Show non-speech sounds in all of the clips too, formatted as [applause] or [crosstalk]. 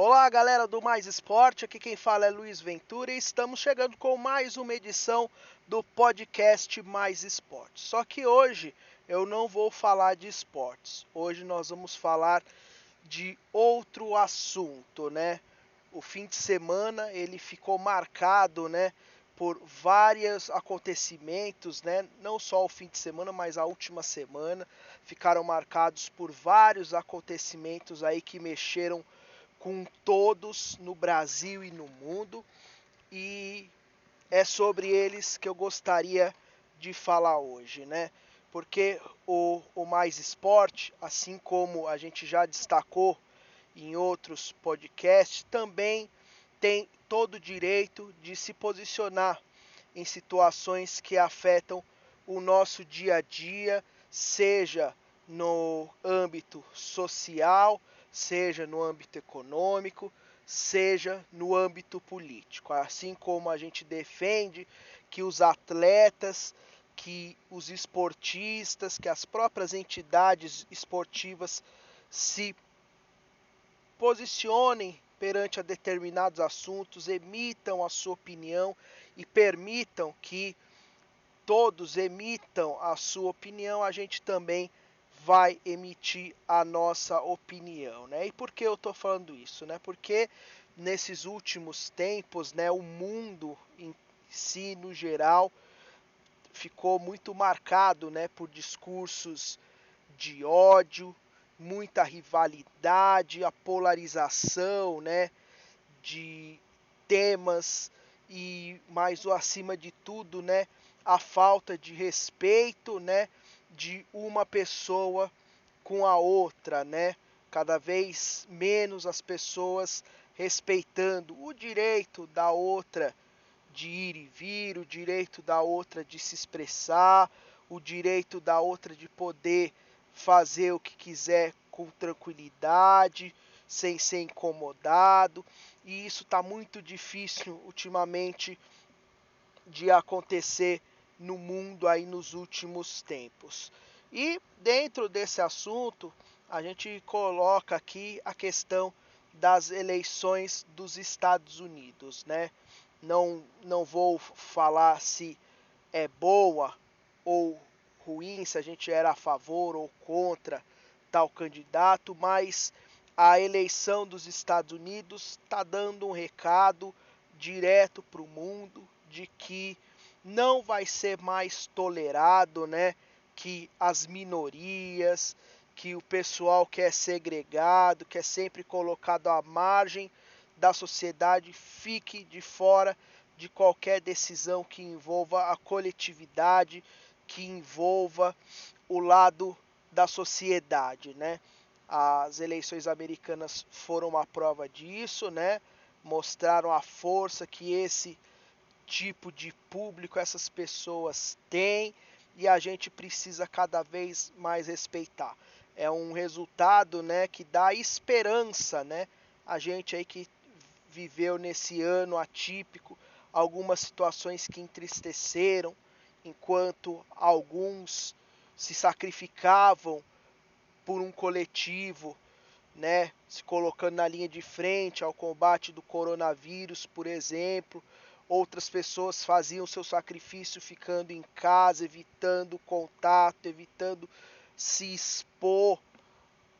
Olá, galera do Mais Esporte. Aqui quem fala é Luiz Ventura e estamos chegando com mais uma edição do podcast Mais Esporte. Só que hoje eu não vou falar de esportes. Hoje nós vamos falar de outro assunto, né? O fim de semana ele ficou marcado, né, por vários acontecimentos, né? Não só o fim de semana, mas a última semana ficaram marcados por vários acontecimentos aí que mexeram com todos no Brasil e no mundo e é sobre eles que eu gostaria de falar hoje, né? Porque o, o Mais Esporte, assim como a gente já destacou em outros podcasts, também tem todo o direito de se posicionar em situações que afetam o nosso dia a dia, seja no âmbito social, seja no âmbito econômico, seja no âmbito político. Assim como a gente defende que os atletas, que os esportistas, que as próprias entidades esportivas se posicionem perante a determinados assuntos, emitam a sua opinião e permitam que todos emitam a sua opinião, a gente também vai emitir a nossa opinião, né? E por que eu estou falando isso, né? Porque nesses últimos tempos, né, o mundo em si, no geral, ficou muito marcado, né, por discursos de ódio, muita rivalidade, a polarização, né, de temas e mais acima de tudo, né, a falta de respeito, né, de uma pessoa com a outra, né? Cada vez menos as pessoas respeitando o direito da outra de ir e vir, o direito da outra de se expressar, o direito da outra de poder fazer o que quiser com tranquilidade, sem ser incomodado. E isso está muito difícil ultimamente de acontecer no mundo aí nos últimos tempos. E dentro desse assunto, a gente coloca aqui a questão das eleições dos Estados Unidos, né? Não, não vou falar se é boa ou ruim, se a gente era a favor ou contra tal candidato, mas a eleição dos Estados Unidos está dando um recado direto para o mundo de que não vai ser mais tolerado, né, que as minorias, que o pessoal que é segregado, que é sempre colocado à margem da sociedade, fique de fora de qualquer decisão que envolva a coletividade, que envolva o lado da sociedade, né? As eleições americanas foram uma prova disso, né? Mostraram a força que esse tipo de público essas pessoas têm e a gente precisa cada vez mais respeitar. É um resultado, né, que dá esperança, né? A gente aí que viveu nesse ano atípico algumas situações que entristeceram, enquanto alguns se sacrificavam por um coletivo, né, se colocando na linha de frente ao combate do coronavírus, por exemplo, Outras pessoas faziam seu sacrifício ficando em casa, evitando contato, evitando se expor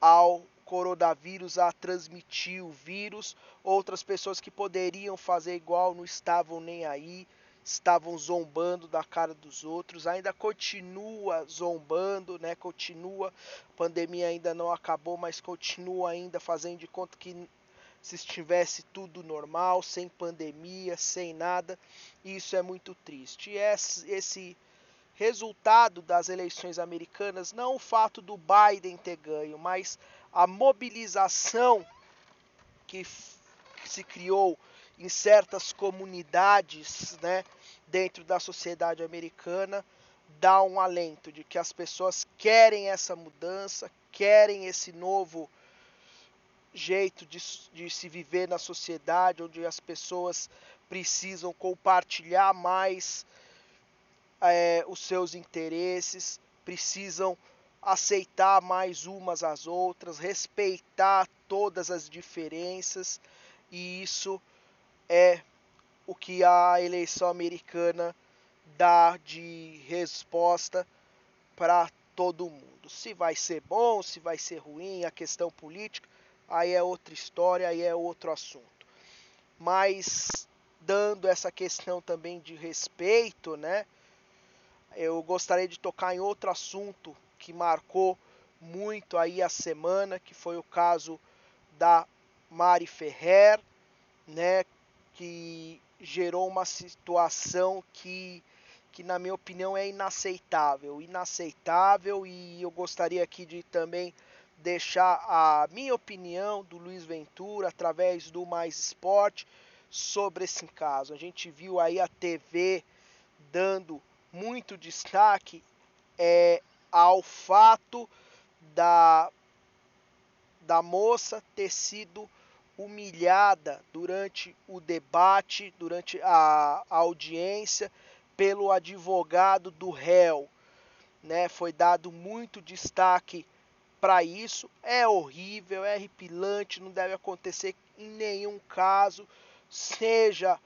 ao coronavírus a transmitir o vírus. Outras pessoas que poderiam fazer igual não estavam nem aí, estavam zombando da cara dos outros. Ainda continua zombando, né? Continua, a pandemia ainda não acabou, mas continua ainda fazendo de conta que se estivesse tudo normal, sem pandemia, sem nada. Isso é muito triste. E esse resultado das eleições americanas, não o fato do Biden ter ganho, mas a mobilização que se criou em certas comunidades, né, dentro da sociedade americana, dá um alento de que as pessoas querem essa mudança, querem esse novo jeito de, de se viver na sociedade, onde as pessoas precisam compartilhar mais é, os seus interesses, precisam aceitar mais umas às outras, respeitar todas as diferenças, e isso é o que a eleição americana dá de resposta para todo mundo. Se vai ser bom, se vai ser ruim, a questão política, aí é outra história, aí é outro assunto. Mas dando essa questão também de respeito, né? Eu gostaria de tocar em outro assunto que marcou muito aí a semana, que foi o caso da Mari Ferrer, né, que gerou uma situação que, que na minha opinião é inaceitável, inaceitável e eu gostaria aqui de também deixar a minha opinião do Luiz Ventura através do Mais Esporte sobre esse caso. A gente viu aí a TV dando muito destaque é, ao fato da, da moça ter sido humilhada durante o debate, durante a, a audiência, pelo advogado do réu. Né? Foi dado muito destaque para isso. É horrível, é arrepilante, não deve acontecer em nenhum caso, seja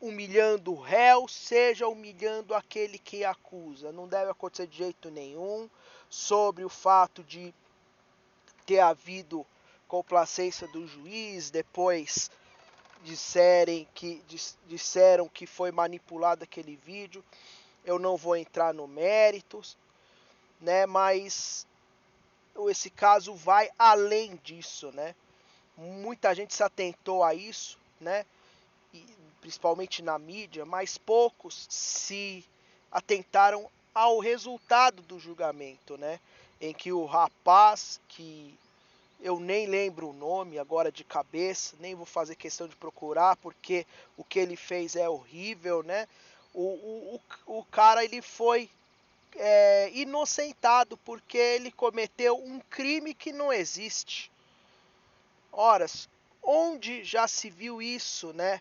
humilhando o réu, seja humilhando aquele que acusa. Não deve acontecer de jeito nenhum. Sobre o fato de ter havido complacência do juiz, depois disserem que disseram que foi manipulado aquele vídeo. Eu não vou entrar no méritos, né? Mas esse caso vai além disso, né? Muita gente se atentou a isso, né? principalmente na mídia, mas poucos se atentaram ao resultado do julgamento, né? Em que o rapaz, que eu nem lembro o nome agora de cabeça, nem vou fazer questão de procurar, porque o que ele fez é horrível, né? O, o, o, o cara ele foi é, inocentado porque ele cometeu um crime que não existe. Ora, onde já se viu isso, né?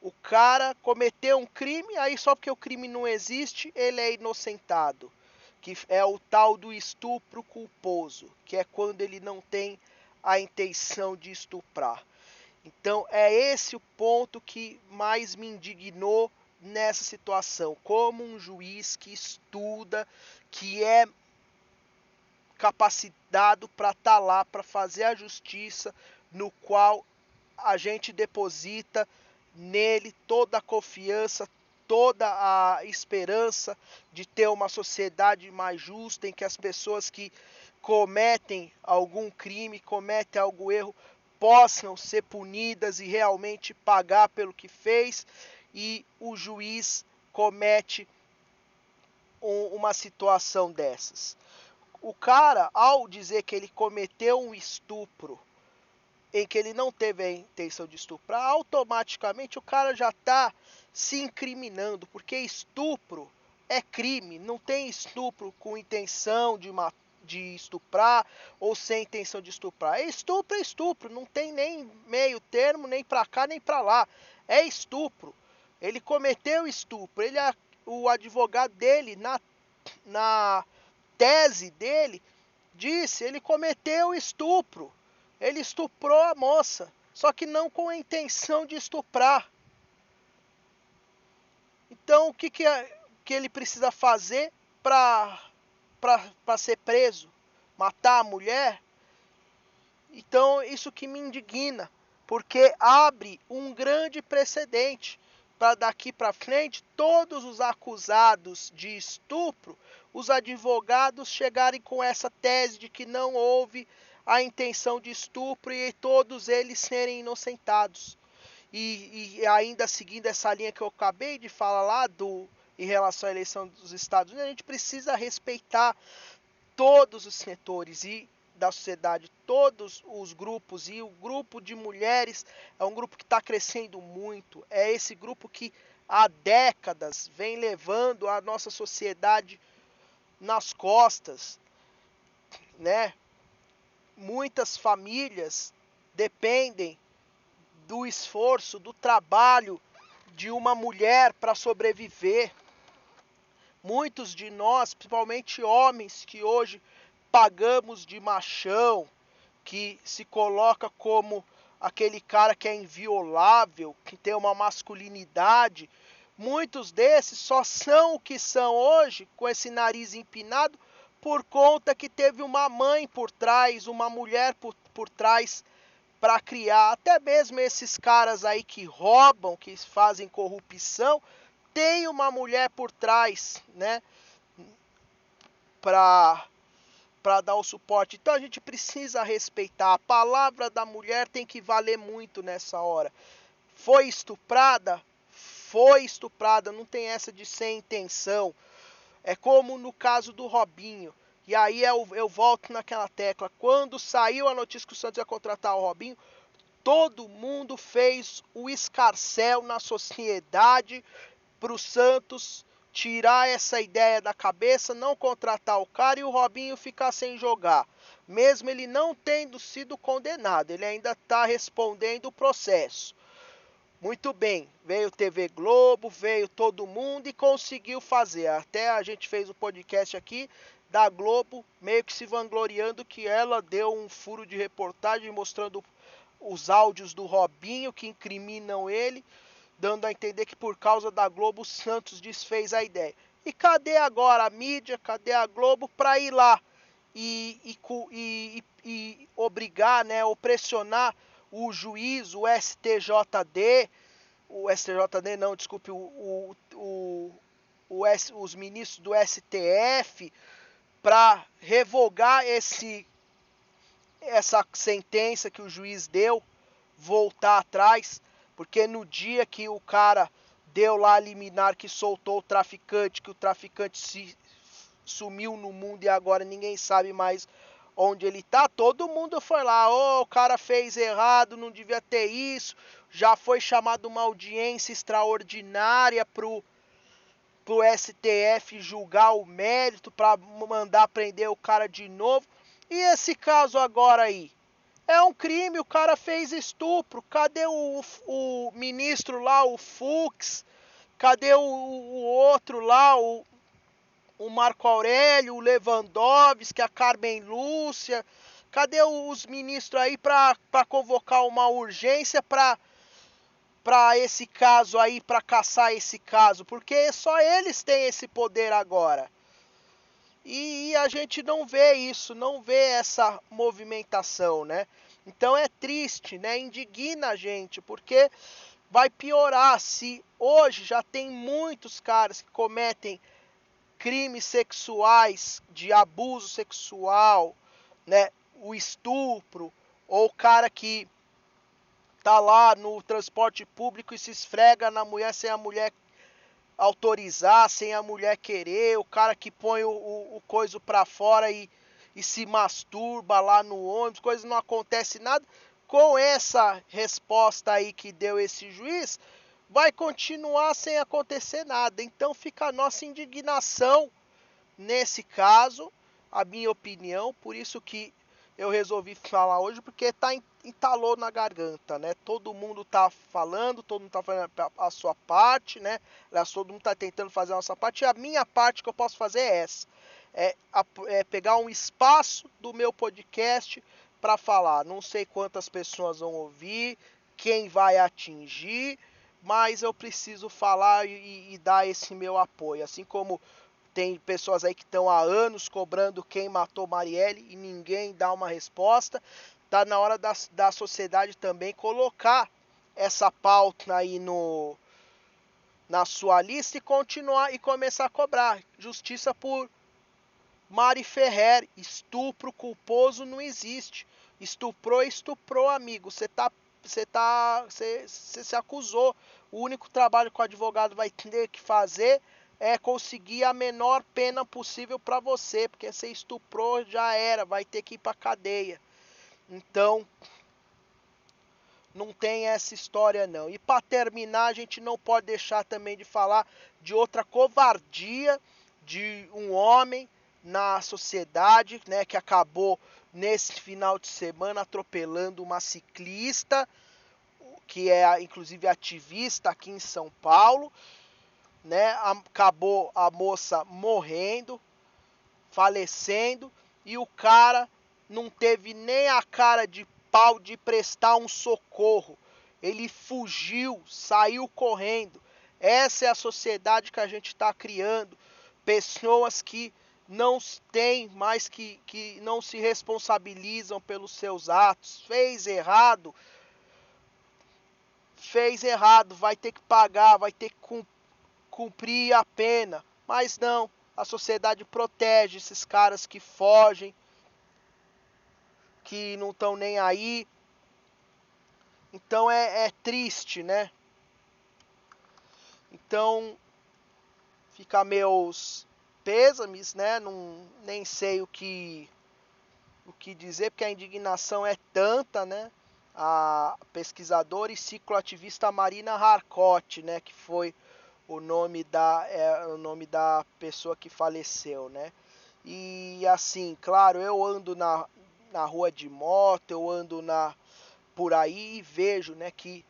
O cara cometeu um crime, aí só porque o crime não existe, ele é inocentado. Que é o tal do estupro culposo, que é quando ele não tem a intenção de estuprar. Então é esse o ponto que mais me indignou nessa situação. Como um juiz que estuda, que é capacitado para estar tá lá, para fazer a justiça, no qual a gente deposita nele toda a confiança, toda a esperança de ter uma sociedade mais justa em que as pessoas que cometem algum crime, cometem algum erro, possam ser punidas e realmente pagar pelo que fez e o juiz comete um, uma situação dessas. O cara, ao dizer que ele cometeu um estupro em que ele não teve a intenção de estuprar, automaticamente o cara já está se incriminando, porque estupro é crime, não tem estupro com intenção de, de estuprar ou sem intenção de estuprar. É estupro é estupro, não tem nem meio termo, nem para cá nem para lá. É estupro. Ele cometeu estupro. Ele o advogado dele na na tese dele disse, ele cometeu estupro. Ele estuprou a moça, só que não com a intenção de estuprar. Então, o que, que, é, que ele precisa fazer para ser preso? Matar a mulher? Então, isso que me indigna, porque abre um grande precedente para daqui para frente todos os acusados de estupro, os advogados chegarem com essa tese de que não houve a intenção de estupro e todos eles serem inocentados. E, e, ainda seguindo essa linha que eu acabei de falar lá do em relação à eleição dos Estados Unidos, a gente precisa respeitar todos os setores e da sociedade, todos os grupos e o grupo de mulheres é um grupo que está crescendo muito. É esse grupo que há décadas vem levando a nossa sociedade nas costas, né? muitas famílias dependem do esforço, do trabalho de uma mulher para sobreviver. Muitos de nós, principalmente homens que hoje pagamos de machão, que se coloca como aquele cara que é inviolável, que tem uma masculinidade, muitos desses só são o que são hoje, com esse nariz empinado, por conta que teve uma mãe por trás, uma mulher por, por trás para criar. Até mesmo esses caras aí que roubam, que fazem corrupção, tem uma mulher por trás, né? Para para dar o suporte. Então a gente precisa respeitar. A palavra da mulher tem que valer muito nessa hora. Foi estuprada? Foi estuprada, não tem essa de sem intenção. É como no caso do Robinho. E aí eu, eu volto naquela tecla. Quando saiu a notícia que o Santos ia contratar o Robinho, todo mundo fez o escarcel na sociedade para o Santos tirar essa ideia da cabeça, não contratar o cara e o Robinho ficar sem jogar. Mesmo ele não tendo sido condenado, ele ainda está respondendo o processo. Muito bem, veio TV Globo, veio todo mundo e conseguiu fazer. Até a gente fez o podcast aqui da Globo, meio que se vangloriando que ela deu um furo de reportagem mostrando os áudios do Robinho que incriminam ele dando a entender que por causa da Globo o Santos desfez a ideia. E cadê agora a mídia, cadê a Globo para ir lá e, e, e, e, obrigar, né, ou pressionar o juiz, o STJD, o STJD não, desculpe, o, o, o, o S, os ministros do STF para revogar esse essa sentença que o juiz deu, voltar atrás porque no dia que o cara deu lá a liminar que soltou o traficante, que o traficante se sumiu no mundo e agora ninguém sabe mais onde ele tá, todo mundo foi lá, oh, o cara fez errado, não devia ter isso. Já foi chamado uma audiência extraordinária pro pro STF julgar o mérito para mandar prender o cara de novo. E esse caso agora aí? É um crime, o cara fez estupro. Cadê o, o ministro lá, o Fux? Cadê o, o outro lá, o, o Marco Aurélio, o Lewandowski, a Carmen Lúcia? Cadê os ministros aí para convocar uma urgência para para esse caso aí, para caçar esse caso? Porque só eles têm esse poder agora. E, a gente não vê isso, não vê essa movimentação, né? Então é triste, né? Indigna a gente, porque vai piorar se hoje já tem muitos caras que cometem crimes sexuais, de abuso sexual, né? O estupro, ou o cara que tá lá no transporte público e se esfrega na mulher sem a mulher autorizar, sem a mulher querer, o cara que põe o, o, o coisa para fora e, e se masturba lá no ônibus, coisa não acontece nada. Com essa resposta aí que deu esse juiz, vai continuar sem acontecer nada. Então fica a nossa indignação nesse caso, a minha opinião, por isso que eu resolvi falar hoje porque tá entalou na garganta, né? Todo mundo tá falando, todo mundo tá fazendo a sua parte, né? Todo mundo tá tentando fazer a nossa parte. E a minha parte que eu posso fazer é essa: é, é pegar um espaço do meu podcast para falar. Não sei quantas pessoas vão ouvir, quem vai atingir, mas eu preciso falar e, e dar esse meu apoio, assim como tem pessoas aí que estão há anos cobrando quem matou Marielle e ninguém dá uma resposta. Tá na hora da, da sociedade também colocar essa pauta aí no na sua lista e continuar e começar a cobrar justiça por Mari Ferrer, estupro culposo não existe. Estuprou, estuprou, amigo. Você tá você tá você, você se acusou. O único trabalho que o advogado vai ter que fazer é conseguir a menor pena possível para você, porque você estuprou já era, vai ter que ir para cadeia. Então, não tem essa história não. E para terminar, a gente não pode deixar também de falar de outra covardia de um homem na sociedade, né, que acabou nesse final de semana atropelando uma ciclista que é inclusive ativista aqui em São Paulo né? Acabou a moça morrendo, falecendo, e o cara não teve nem a cara de pau de prestar um socorro. Ele fugiu, saiu correndo. Essa é a sociedade que a gente está criando. Pessoas que não têm mais que, que não se responsabilizam pelos seus atos. Fez errado, fez errado, vai ter que pagar, vai ter que cumprir a pena. Mas não, a sociedade protege esses caras que fogem, que não estão nem aí. Então é, é triste, né? Então fica meus pêsames, né? Não, nem sei o que o que dizer, porque a indignação é tanta, né? A pesquisadora e cicloativista Marina Harcourt, né? Que foi o nome da é, o nome da pessoa que faleceu, né? E assim, claro, eu ando na, na rua de moto, eu ando na por aí e vejo, né, que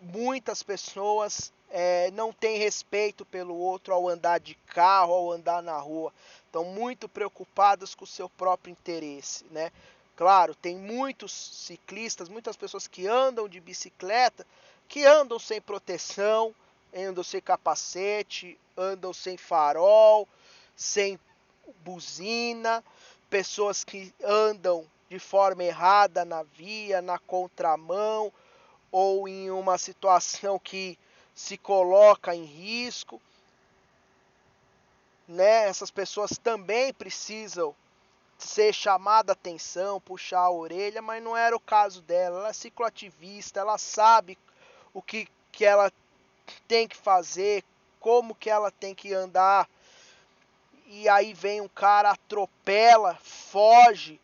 muitas pessoas é, não têm respeito pelo outro ao andar de carro, ao andar na rua. Estão muito preocupadas com o seu próprio interesse, né? Claro, tem muitos ciclistas, muitas pessoas que andam de bicicleta, que andam sem proteção, andam sem capacete, andam sem farol, sem buzina, pessoas que andam de forma errada na via, na contramão ou em uma situação que se coloca em risco. Né? Essas pessoas também precisam ser chamada atenção, puxar a orelha, mas não era o caso dela. Ela é cicloativista, ela sabe o que, que ela tem que fazer, como que ela tem que andar e aí vem um cara, atropela, foge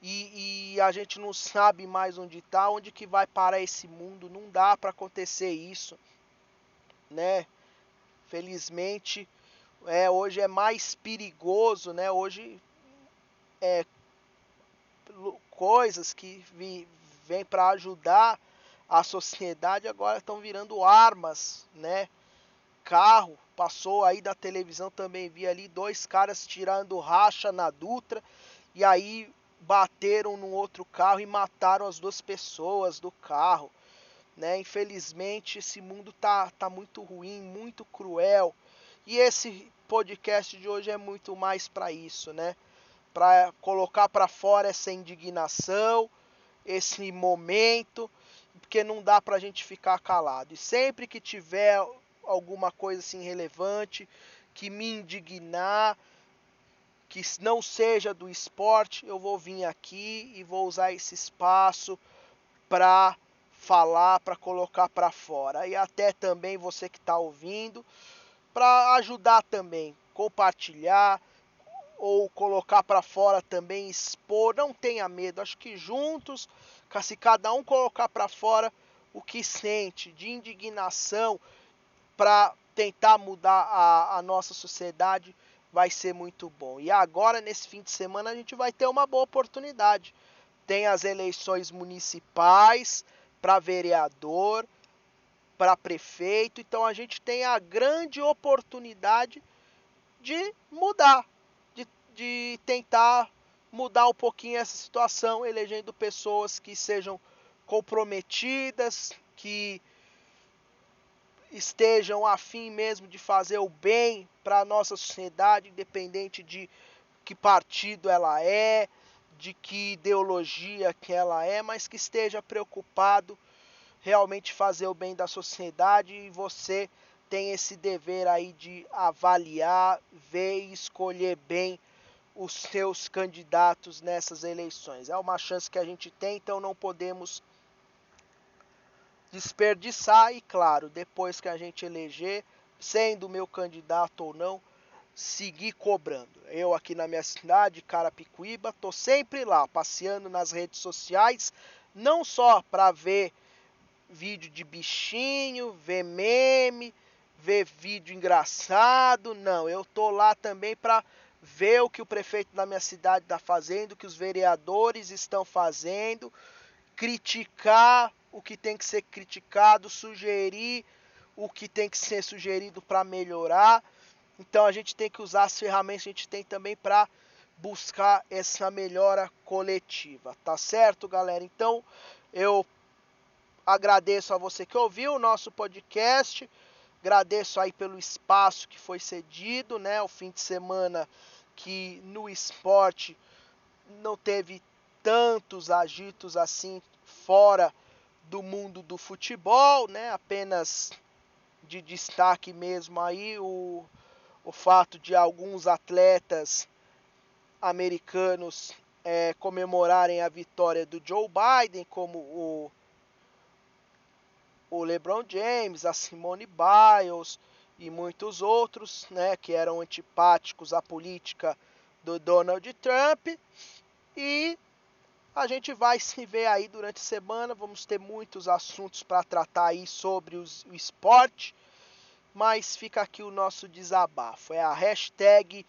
e, e a gente não sabe mais onde está, onde que vai parar esse mundo. Não dá para acontecer isso, né? Felizmente, é, hoje é mais perigoso, né? Hoje é coisas que vi, vêm para ajudar a [laughs] sociedade agora estão virando armas, né? Carro, passou aí da televisão também vi ali dois caras tirando racha na Dutra e aí bateram num outro carro e mataram as duas pessoas do carro, né? Infelizmente esse mundo tá tá muito ruim, muito cruel. E esse podcast de hoje é muito mais para isso, né? Para colocar para fora essa indignação, esse momento, porque não dá para a gente ficar calado. E sempre que tiver alguma coisa assim relevante que me indignar, que não seja do esporte, eu vou vir aqui e vou usar esse espaço para falar, para colocar para fora. E até também você que está ouvindo, para ajudar também, compartilhar ou colocar para fora também, expor. Não tenha medo, acho que juntos, se cada um colocar para fora o que sente de indignação, para tentar mudar a, a nossa sociedade vai ser muito bom. E agora, nesse fim de semana, a gente vai ter uma boa oportunidade. Tem as eleições municipais para vereador, para prefeito, então a gente tem a grande oportunidade de mudar, de, de tentar mudar um pouquinho essa situação, elegendo pessoas que sejam comprometidas, que estejam afim mesmo de fazer o bem para a nossa sociedade, independente de que partido ela é, de que ideologia que ela é, mas que esteja preocupado realmente fazer o bem da sociedade e você tem esse dever aí de avaliar, ver e escolher bem os seus candidatos nessas eleições. É uma chance que a gente tem, então não podemos desperdiçar e, claro, depois que a gente eleger, sendo meu candidato ou não, seguir cobrando. Eu aqui na minha cidade, Carapicuíba, tô sempre lá, passeando nas redes sociais, não só para ver vídeo de bichinho, ver meme, ver vídeo engraçado, não, eu tô lá também para ver o que o prefeito da minha cidade está fazendo, o que os vereadores estão fazendo, criticar o que tem que ser criticado, sugerir o que tem que ser sugerido para melhorar. Então a gente tem que usar as ferramentas que a gente tem também para buscar essa melhora coletiva, tá certo, galera? Então eu agradeço a você que ouviu o nosso podcast, agradeço aí pelo espaço que foi cedido, né? O fim de semana que no esporte não teve tantos agitos assim fora do mundo do futebol, né? Apenas de destaque mesmo aí o, o fato de alguns atletas americanos é, comemorarem a vitória do Joe Biden, como o, o LeBron James, a Simone Biles e muitos outros, né, que eram antipáticos à política do Donald Trump. E a gente vai se ver aí durante a semana. Vamos ter muitos assuntos para tratar aí sobre os, o esporte. Mas fica aqui o nosso desabafo. É a hashtag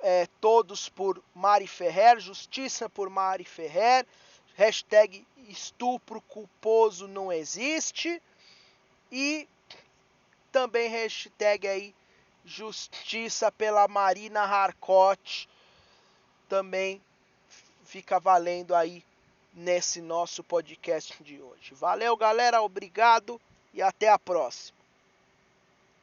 é, todos por Mari Ferrer, justiça por Mari Ferrer, hashtag estupro culposo não existe e também hashtag aí justiça pela Marina Harcourt também fica valendo aí nesse nosso podcast de hoje. Valeu, galera, obrigado e até a próxima.